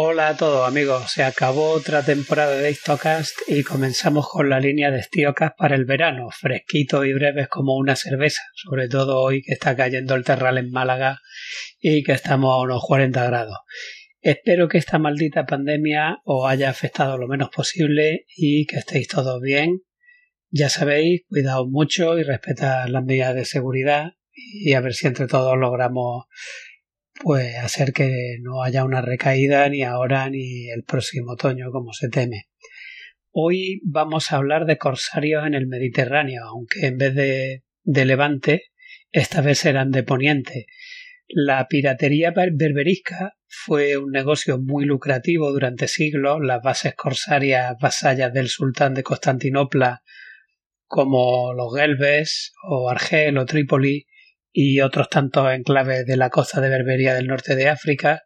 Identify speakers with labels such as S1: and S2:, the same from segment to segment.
S1: Hola a todos amigos, se acabó otra temporada de Histocast y comenzamos con la línea de Stiocast para el verano, fresquito y breves como una cerveza, sobre todo hoy que está cayendo el terral en Málaga y que estamos a unos 40 grados. Espero que esta maldita pandemia os haya afectado lo menos posible y que estéis todos bien. Ya sabéis, cuidaos mucho y respetad las medidas de seguridad y a ver si entre todos logramos pues hacer que no haya una recaída ni ahora ni el próximo otoño como se teme. Hoy vamos a hablar de corsarios en el Mediterráneo, aunque en vez de, de Levante, esta vez serán de Poniente. La piratería berberisca fue un negocio muy lucrativo durante siglos. Las bases corsarias vasallas del sultán de Constantinopla, como los Gelbes o Argel o Trípoli, y otros tantos enclaves de la costa de Berbería del norte de África,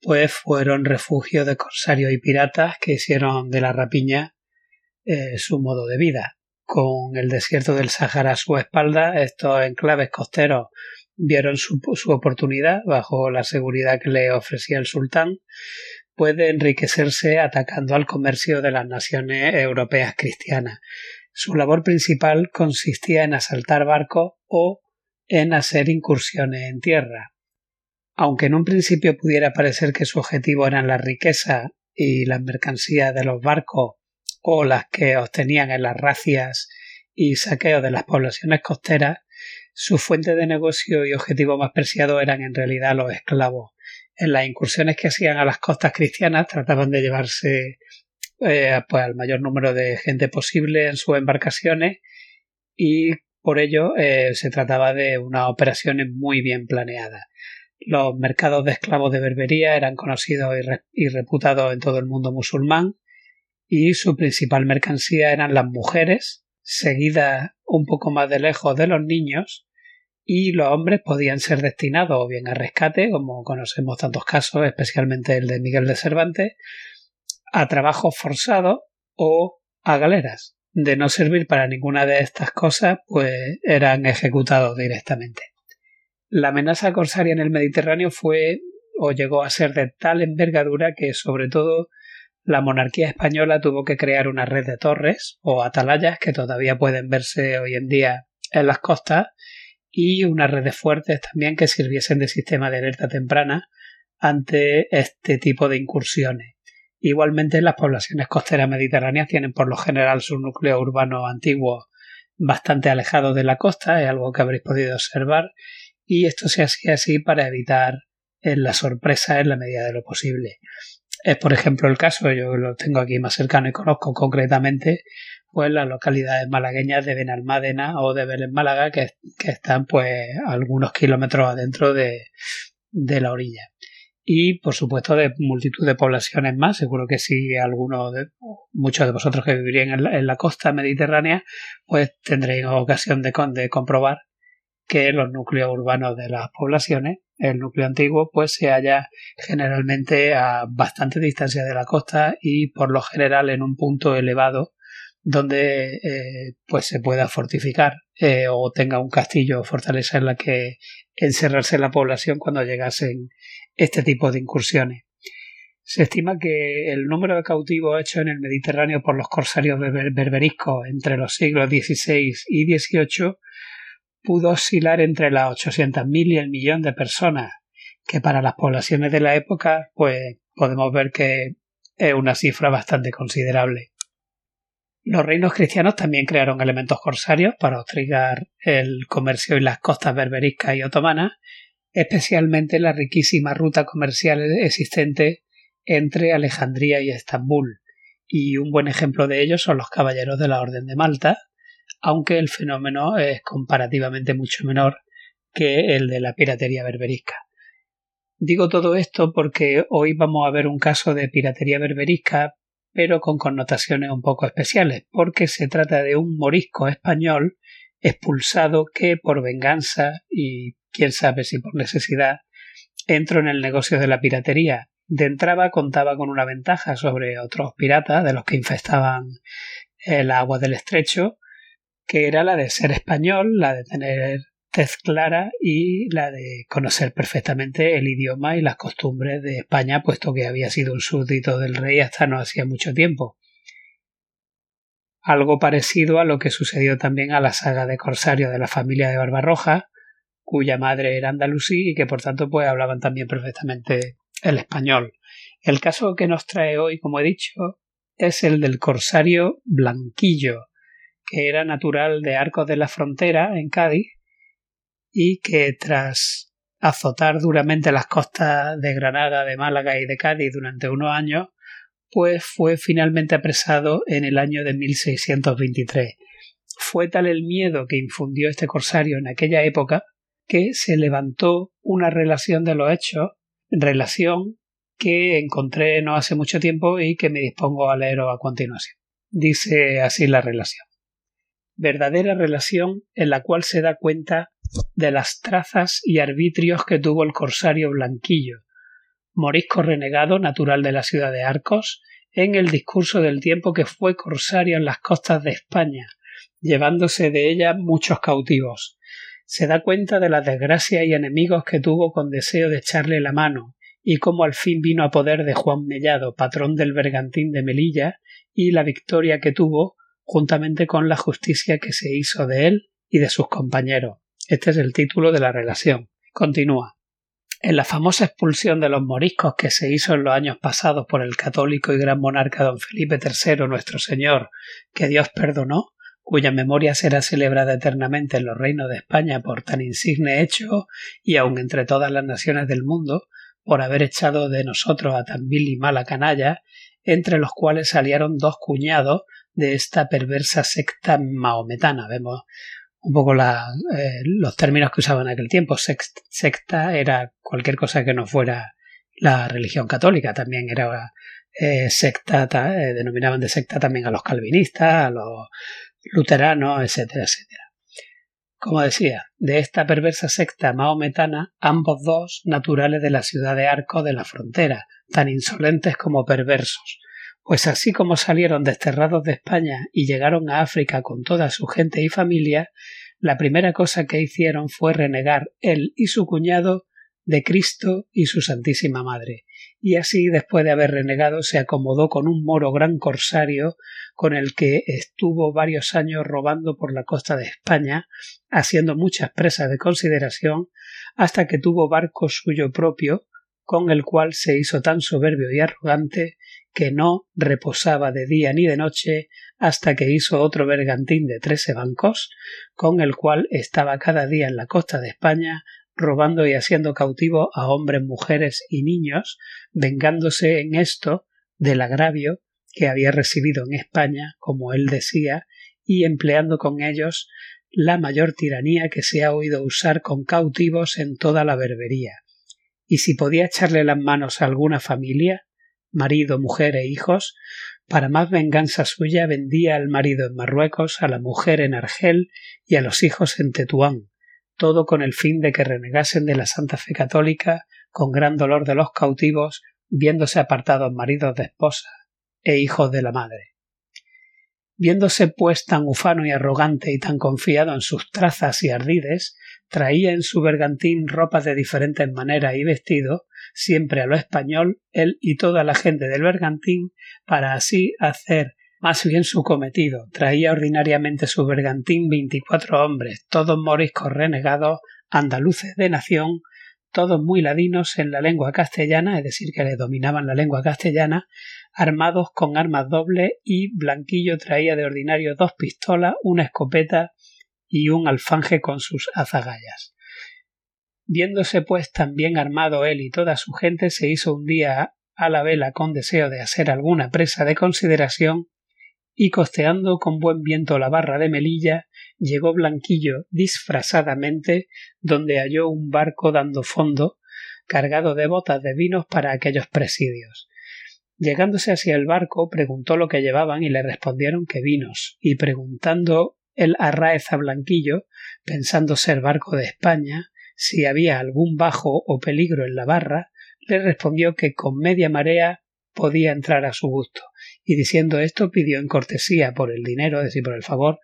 S1: pues fueron refugio de corsarios y piratas que hicieron de la rapiña eh, su modo de vida. Con el desierto del Sahara a su espalda, estos enclaves costeros vieron su, su oportunidad, bajo la seguridad que le ofrecía el sultán, puede enriquecerse atacando al comercio de las naciones europeas cristianas. Su labor principal consistía en asaltar barcos o en hacer incursiones en tierra. Aunque en un principio pudiera parecer que su objetivo eran la riqueza y las mercancías de los barcos o las que obtenían en las racias y saqueos de las poblaciones costeras, su fuente de negocio y objetivo más preciado eran en realidad los esclavos. En las incursiones que hacían a las costas cristianas trataban de llevarse eh, pues, al mayor número de gente posible en sus embarcaciones y por ello, eh, se trataba de una operación muy bien planeada. Los mercados de esclavos de Berbería eran conocidos y, reputados en todo el mundo musulmán y su principal mercancía eran las mujeres, seguidas un poco más de lejos de los niños, y los hombres podían ser destinados o bien a rescate, como conocemos tantos casos, especialmente el de Miguel de Cervantes, a trabajos forzados o a galeras de no servir para ninguna de estas cosas, pues eran ejecutados directamente. La amenaza corsaria en el Mediterráneo fue o llegó a ser de tal envergadura que sobre todo la monarquía española tuvo que crear una red de torres o atalayas que todavía pueden verse hoy en día en las costas y una red de fuertes también que sirviesen de sistema de alerta temprana ante este tipo de incursiones. Igualmente, las poblaciones costeras mediterráneas tienen por lo general su núcleo urbano antiguo bastante alejado de la costa, es algo que habréis podido observar, y esto se hacía así para evitar eh, la sorpresa en la medida de lo posible. Es, por ejemplo, el caso, yo lo tengo aquí más cercano y conozco concretamente, pues las localidades malagueñas de Benalmádena o de Belén Málaga, que, están pues algunos kilómetros adentro de la orilla y por supuesto de multitud de poblaciones más. Seguro que si alguno de muchos de vosotros que vivirían en la, costa mediterránea, pues tendréis ocasión de, de, comprobar que los núcleos urbanos de las poblaciones, el núcleo antiguo, pues se halla generalmente a bastante distancia de la costa y por lo general en un punto elevado donde eh, pues se pueda fortificar eh, o tenga un castillo o fortaleza en la que encerrarse la población cuando llegasen este tipo de incursiones. Se estima que el número de cautivos hechos en el Mediterráneo por los corsarios berberiscos entre los siglos XVI y XVIII pudo oscilar entre las 800.000 y el millón de personas, que para las poblaciones de la época, pues podemos ver que es una cifra bastante considerable. Los reinos cristianos también crearon elementos corsarios para hostigar el comercio en las costas berberiscas y otomanas, especialmente la riquísima ruta comercial existente entre Alejandría y Estambul, y un buen ejemplo de ello son los caballeros de la Orden de Malta, aunque el fenómeno es comparativamente mucho menor que el de la piratería berberisca. Digo todo esto porque hoy vamos a ver un caso de piratería berberisca, pero con connotaciones un poco especiales, porque se trata de un morisco español expulsado que por venganza y quién sabe si por necesidad, entró en el negocio de la piratería. De entrada contaba con una ventaja sobre otros piratas de los que infestaban el agua del estrecho, que era la de ser español, la de tener tez clara y la de conocer perfectamente el idioma y las costumbres de España, puesto que había sido un súbdito del rey hasta no hacía mucho tiempo. Algo parecido a lo que sucedió también a la saga de Corsario de la familia de Barbarroja, cuya madre era andalusí y que por tanto pues hablaban también perfectamente el español. El caso que nos trae hoy, como he dicho, es el del corsario Blanquillo, que era natural de Arcos de la Frontera, en Cádiz, y que tras azotar duramente las costas de Granada, de Málaga y de Cádiz durante unos años, pues fue finalmente apresado en el año de 1623. Fue tal el miedo que infundió este corsario en aquella época que se levantó una relación de los hechos, relación que encontré no hace mucho tiempo y que me dispongo a leer a continuación. Dice así la relación. Verdadera relación en la cual se da cuenta de las trazas y arbitrios que tuvo el corsario Blanquillo, morisco renegado natural de la ciudad de Arcos, en el discurso del tiempo que fue corsario en las costas de España, llevándose de ella muchos cautivos. Se da cuenta de las desgracias y enemigos que tuvo con deseo de echarle la mano, y cómo al fin vino a poder de Juan Mellado, patrón del bergantín de Melilla, y la victoria que tuvo, juntamente con la justicia que se hizo de él y de sus compañeros. Este es el título de la relación. Continúa. En la famosa expulsión de los moriscos que se hizo en los años pasados por el católico y gran monarca don Felipe III, nuestro Señor, que Dios perdonó, cuya memoria será celebrada eternamente en los reinos de España por tan insigne hecho y aun entre todas las naciones del mundo, por haber echado de nosotros a tan vil y mala canalla, entre los cuales salieron dos cuñados de esta perversa secta maometana. Vemos un poco eh, los términos que usaban en aquel tiempo. secta era cualquier cosa que no fuera la religión católica, también era eh, secta, eh, denominaban de secta también a los calvinistas, a los luteranos, etcétera, etcétera. Como decía, de esta perversa secta maometana, ambos dos naturales de la ciudad de Arco de la frontera, tan insolentes como perversos, pues así como salieron desterrados de España y llegaron a África con toda su gente y familia, la primera cosa que hicieron fue renegar él y su cuñado de Cristo y su Santísima Madre, y así después de haber renegado se acomodó con un moro gran corsario con el que estuvo varios años robando por la costa de España, haciendo muchas presas de consideración, hasta que tuvo barco suyo propio, con el cual se hizo tan soberbio y arrogante que no reposaba de día ni de noche hasta que hizo otro bergantín de trece bancos, con el cual estaba cada día en la costa de España robando y haciendo cautivo a hombres, mujeres y niños, vengándose en esto del agravio que había recibido en España, como él decía, y empleando con ellos la mayor tiranía que se ha oído usar con cautivos en toda la berbería. Y si podía echarle las manos a alguna familia, marido, mujer e hijos, para más venganza suya vendía al marido en Marruecos, a la mujer en Argel y a los hijos en Tetuán, todo con el fin de que renegasen de la Santa Fe católica con gran dolor de los cautivos, viéndose apartados maridos de esposa e hijos de la madre. Viéndose pues tan ufano y arrogante y tan confiado en sus trazas y ardides, traía en su bergantín ropas de diferentes maneras y vestido, siempre a lo español, él y toda la gente del bergantín, para así hacer más bien su cometido. Traía ordinariamente su bergantín veinticuatro hombres, todos moriscos renegados, andaluces de nación, todos muy ladinos en la lengua castellana, es decir, que le dominaban la lengua castellana, armados con armas dobles y Blanquillo traía de ordinario dos pistolas, una escopeta y un alfanje con sus azagallas. Viéndose pues tan bien armado él y toda su gente, se hizo un día a la vela con deseo de hacer alguna presa de consideración, y costeando con buen viento la barra de Melilla, llegó Blanquillo disfrazadamente donde halló un barco dando fondo, cargado de botas de vinos para aquellos presidios. Llegándose hacia el barco, preguntó lo que llevaban y le respondieron que vinos, y preguntando el Arraez a Blanquillo, pensando ser barco de España, si había algún bajo o peligro en la barra, le respondió que con media marea podía entrar a su gusto, y diciendo esto pidió en cortesía por el dinero, es decir, por el favor,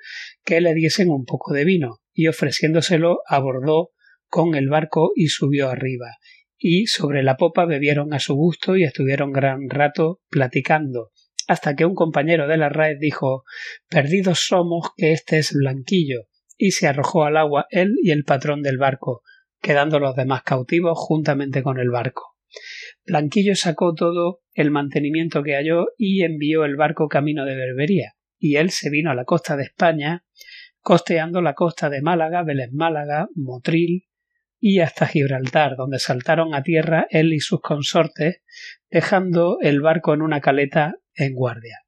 S1: que le diesen un poco de vino, y ofreciéndoselo abordó con el barco y subió arriba, y sobre la popa bebieron a su gusto y estuvieron gran rato platicando, hasta que un compañero de la raed dijo Perdidos somos que este es Blanquillo, y se arrojó al agua él y el patrón del barco, quedando los demás cautivos juntamente con el barco. Blanquillo sacó todo el mantenimiento que halló y envió el barco camino de Berbería, y él se vino a la costa de España, costeando la costa de Málaga, Vélez Málaga, Motril y hasta Gibraltar, donde saltaron a tierra él y sus consortes, dejando el barco en una caleta en guardia.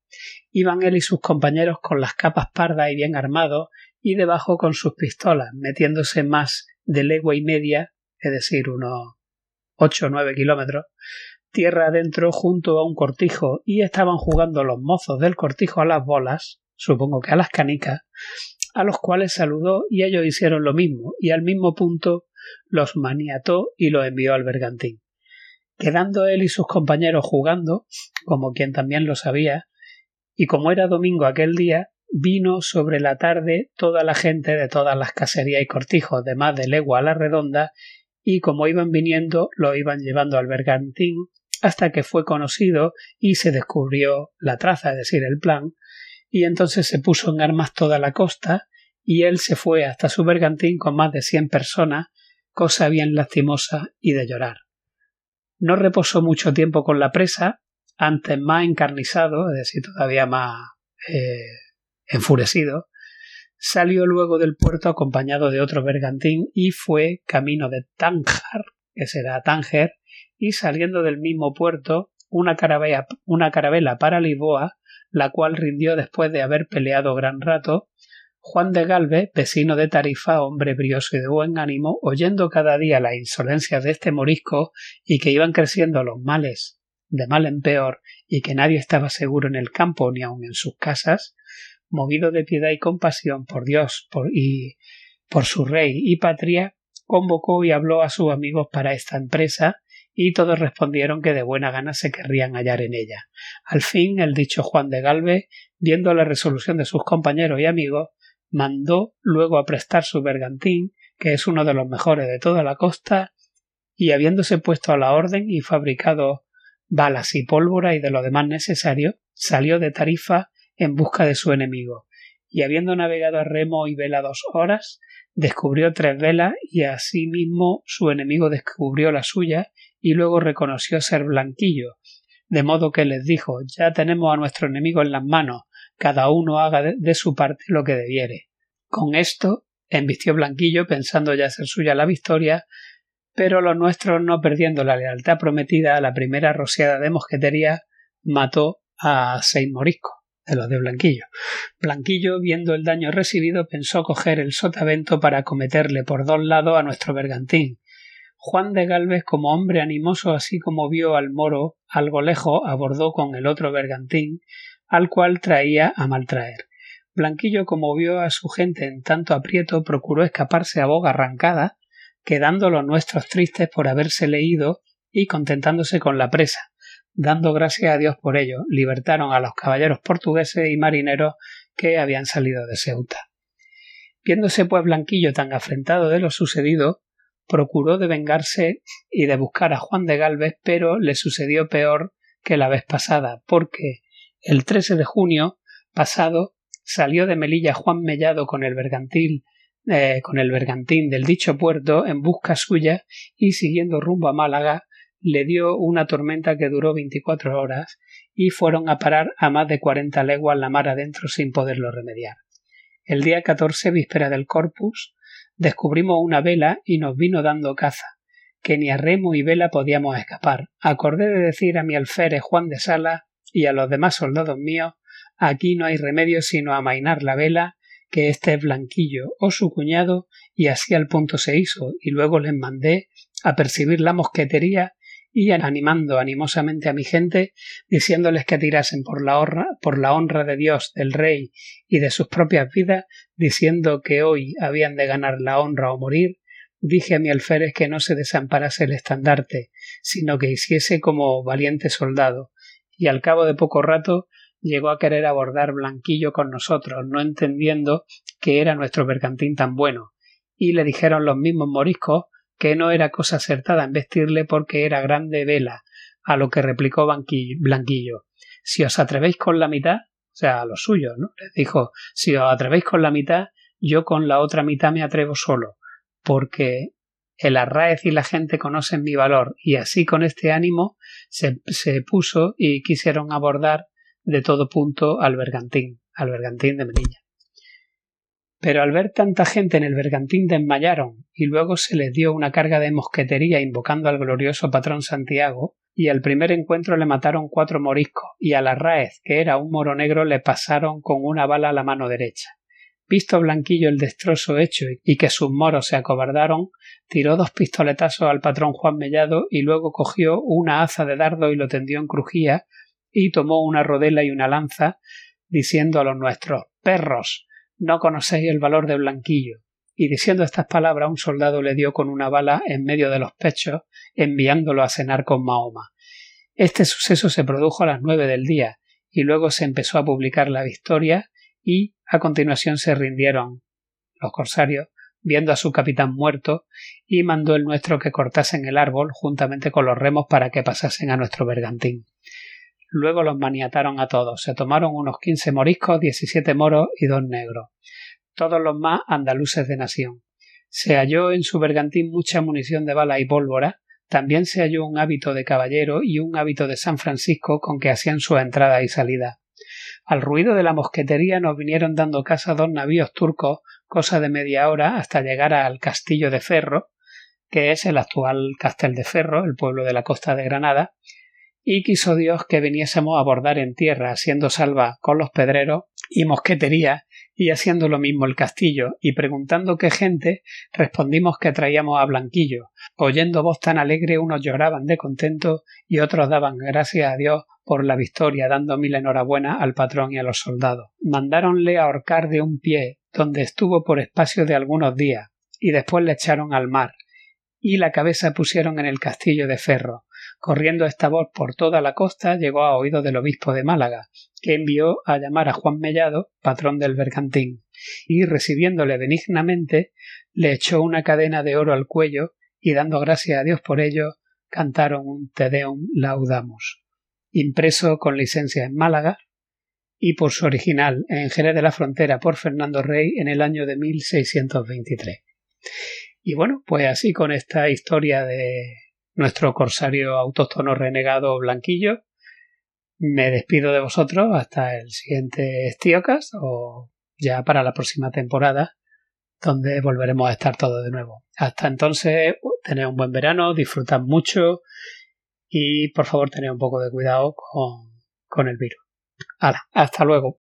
S1: Iban él y sus compañeros con las capas pardas y bien armados, y debajo con sus pistolas, metiéndose más de legua y media, es decir, unos ocho o nueve kilómetros, tierra adentro junto a un cortijo, y estaban jugando los mozos del cortijo a las bolas, supongo que a las canicas, a los cuales saludó y ellos hicieron lo mismo, y al mismo punto los maniató y los envió al bergantín. Quedando él y sus compañeros jugando, como quien también lo sabía, y como era domingo aquel día, vino sobre la tarde toda la gente de todas las caserías y cortijos de más de legua a la redonda, y como iban viniendo lo iban llevando al bergantín hasta que fue conocido y se descubrió la traza, es decir, el plan, y entonces se puso en armas toda la costa, y él se fue hasta su bergantín con más de cien personas, cosa bien lastimosa y de llorar. No reposó mucho tiempo con la presa, antes más encarnizado, es decir, todavía más eh, enfurecido, salió luego del puerto acompañado de otro bergantín y fue camino de Tánger, que será Tánger, y saliendo del mismo puerto una carabela, para Lisboa, la cual rindió después de haber peleado gran rato, Juan de Galvez, vecino de Tarifa, hombre brioso y de buen ánimo, oyendo cada día la insolencia de este morisco y que iban creciendo los males de mal en peor y que nadie estaba seguro en el campo ni aun en sus casas, movido de piedad y compasión por Dios por, y por su rey y patria, convocó y habló a sus amigos para esta empresa, y todos respondieron que de buena gana se querrían hallar en ella. Al fin, el dicho Juan de Galvez, viendo la resolución de sus compañeros y amigos, mandó luego a prestar su bergantín, que es uno de los mejores de toda la costa, y habiéndose puesto a la orden y fabricado balas y pólvora y de lo demás necesario, salió de Tarifa en busca de su enemigo, y habiendo navegado a remo y vela dos horas, descubrió tres velas y asimismo su enemigo descubrió la suya y luego reconoció ser Blanquillo, de modo que les dijo ya tenemos a nuestro enemigo en las manos, cada uno haga de, su parte lo que debiere. Con esto embistió Blanquillo pensando ya ser suya la victoria, pero los nuestros, no perdiendo la lealtad prometida a la primera rociada de mosquetería, mató a seis moriscos de los de Blanquillo. Blanquillo, viendo el daño recibido, pensó coger el sotavento para acometerle por dos lados a nuestro bergantín. Juan de Galvez, como hombre animoso, así como vio al moro algo lejos, abordó con el otro bergantín, al cual traía a maltraer. Blanquillo, como vio a su gente en tanto aprieto, procuró escaparse a boga arrancada, quedando los nuestros tristes por haberse leído y contentándose con la presa, dando gracias a Dios por ello, libertaron a los caballeros portugueses y marineros que habían salido de Ceuta. Viéndose pues Blanquillo tan afrentado de lo sucedido, procuró de vengarse y de buscar a Juan de Galvez, pero le sucedió peor que la vez pasada, porque el 13 de junio pasado salió de Melilla Juan Mellado con el eh, con el bergantín del dicho puerto en busca suya y siguiendo rumbo a Málaga le dio una tormenta que duró veinticuatro horas y fueron a parar a más de cuarenta leguas la mar adentro sin poderlo remediar. El día catorce, víspera del Corpus, descubrimos una vela y nos vino dando caza, que ni a remo y vela podíamos escapar. Acordé de decir a mi alférez Juan de Sala y a los demás soldados míos aquí no hay remedio sino amainar la vela, que este es Blanquillo o su cuñado, y así al punto se hizo, y luego les mandé a percibir la mosquetería y animando animosamente a mi gente, diciéndoles que tirasen por la honra, por la honra de Dios, del Rey y de sus propias vidas, diciendo que hoy habían de ganar la honra o morir, dije a mi alférez que no se desamparase el estandarte, sino que hiciese como valiente soldado, y al cabo de poco rato llegó a querer abordar Blanquillo con nosotros, no entendiendo que era nuestro bergantín tan bueno, y le dijeron los mismos moriscos que no era cosa acertada vestirle porque era grande vela, a lo que replicó Blanquillo. Si os atrevéis con la mitad, o sea, a lo suyo, ¿no? Les dijo, si os atrevéis con la mitad, yo con la otra mitad me atrevo solo, porque el Arraez y la gente conocen mi valor, y así con este ánimo se, se puso y quisieron abordar de todo punto al bergantín, al bergantín de Melilla. Pero al ver tanta gente en el bergantín desmayaron y luego se les dio una carga de mosquetería invocando al glorioso patrón Santiago, y al primer encuentro le mataron cuatro moriscos, y a la Raez, que era un moro negro, le pasaron con una bala a la mano derecha. Visto Blanquillo el destrozo hecho y que sus moros se acobardaron, tiró dos pistoletazos al patrón Juan Mellado y luego cogió una haza de dardo y lo tendió en crujía y tomó una rodela y una lanza, diciendo a los nuestros Perros, no conocéis el valor de Blanquillo. Y diciendo estas palabras un soldado le dio con una bala en medio de los pechos, enviándolo a cenar con Mahoma. Este suceso se produjo a las nueve del día, y luego se empezó a publicar la victoria, y a continuación se rindieron los corsarios, viendo a su capitán muerto, y mandó el nuestro que cortasen el árbol juntamente con los remos para que pasasen a nuestro bergantín. Luego los maniataron a todos. Se tomaron unos quince moriscos, diecisiete moros y dos negros. Todos los más andaluces de nación. Se halló en su bergantín mucha munición de bala y pólvora. También se halló un hábito de caballero y un hábito de San Francisco con que hacían su entrada y salida. Al ruido de la mosquetería nos vinieron dando casa dos navíos turcos, cosa de media hora, hasta llegar al Castillo de Ferro, que es el actual Castel de Ferro, el pueblo de la costa de Granada, y quiso Dios que viniésemos a bordar en tierra, haciendo salva con los pedreros y mosquetería, y haciendo lo mismo el castillo, y preguntando qué gente, respondimos que traíamos a Blanquillo. Oyendo voz tan alegre, unos lloraban de contento y otros daban gracias a Dios por la victoria, dando mil enhorabuena al patrón y a los soldados. Mandáronle ahorcar de un pie, donde estuvo por espacio de algunos días, y después le echaron al mar, y la cabeza pusieron en el castillo de ferro. Corriendo esta voz por toda la costa llegó a oído del obispo de Málaga, que envió a llamar a Juan Mellado, patrón del bergantín, y recibiéndole benignamente, le echó una cadena de oro al cuello y dando gracias a Dios por ello, cantaron un Te Deum Laudamus, impreso con licencia en Málaga y por su original en Jerez de la Frontera por Fernando Rey en el año de 1623. Y bueno, pues así con esta historia de nuestro corsario autóctono renegado Blanquillo. Me despido de vosotros hasta el siguiente Estiocas o ya para la próxima temporada donde volveremos a estar todos de nuevo. Hasta entonces, tened un buen verano, disfrutad mucho y por favor tened un poco de cuidado con, con el virus. hasta luego.